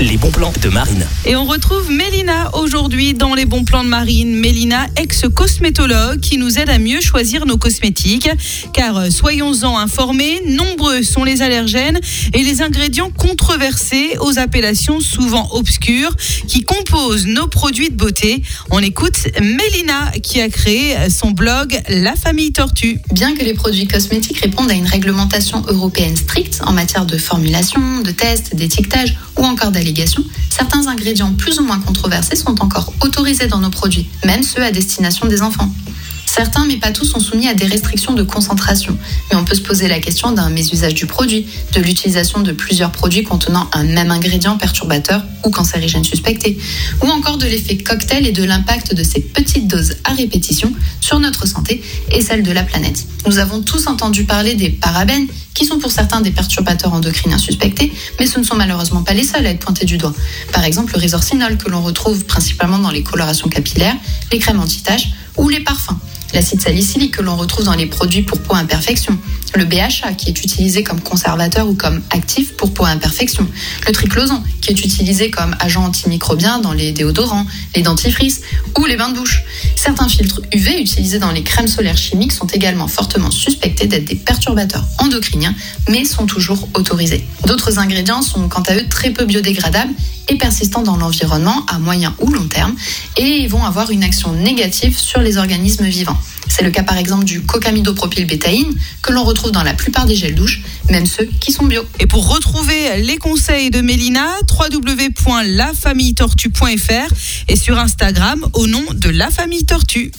Les bons plans de Marine. Et on retrouve Mélina aujourd'hui dans les bons plans de Marine. Mélina, ex-cosmétologue, qui nous aide à mieux choisir nos cosmétiques. Car euh, soyons-en informés, nombreux sont les allergènes et les ingrédients controversés aux appellations souvent obscures qui composent nos produits de beauté. On écoute Mélina qui a créé son blog La Famille Tortue. Bien que les produits cosmétiques répondent à une réglementation européenne stricte en matière de formulation, de tests, d'étiquetage ou encore certains ingrédients plus ou moins controversés sont encore autorisés dans nos produits, même ceux à destination des enfants. Certains, mais pas tous, sont soumis à des restrictions de concentration. Mais on peut se poser la question d'un mésusage du produit, de l'utilisation de plusieurs produits contenant un même ingrédient perturbateur ou cancérigène suspecté, ou encore de l'effet cocktail et de l'impact de ces petites doses à répétition sur notre santé et celle de la planète. Nous avons tous entendu parler des parabènes, qui sont pour certains des perturbateurs endocriniens suspectés, mais ce ne sont malheureusement pas les seuls à être pointés du doigt. Par exemple, le résorcinol que l'on retrouve principalement dans les colorations capillaires, les crèmes anti-taches ou les parfums. L'acide salicylique que l'on retrouve dans les produits pour peau imperfection, le BHA qui est utilisé comme conservateur ou comme actif pour peau imperfection, le triclosan qui est utilisé comme agent antimicrobien dans les déodorants, les dentifrices ou les bains de bouche. Certains filtres UV utilisés dans les crèmes solaires chimiques sont également fortement suspectés d'être des perturbateurs endocriniens, mais sont toujours autorisés. D'autres ingrédients sont quant à eux très peu biodégradables et persistants dans l'environnement à moyen ou long terme et vont avoir une action négative sur les organismes vivants. C'est le cas par exemple du cocamidopropylbétaïne que l'on retrouve dans la plupart des gels douches, même ceux qui sont bio. Et pour retrouver les conseils de Mélina, www.lafamilletortue.fr et sur Instagram au nom de La Famille Tortue.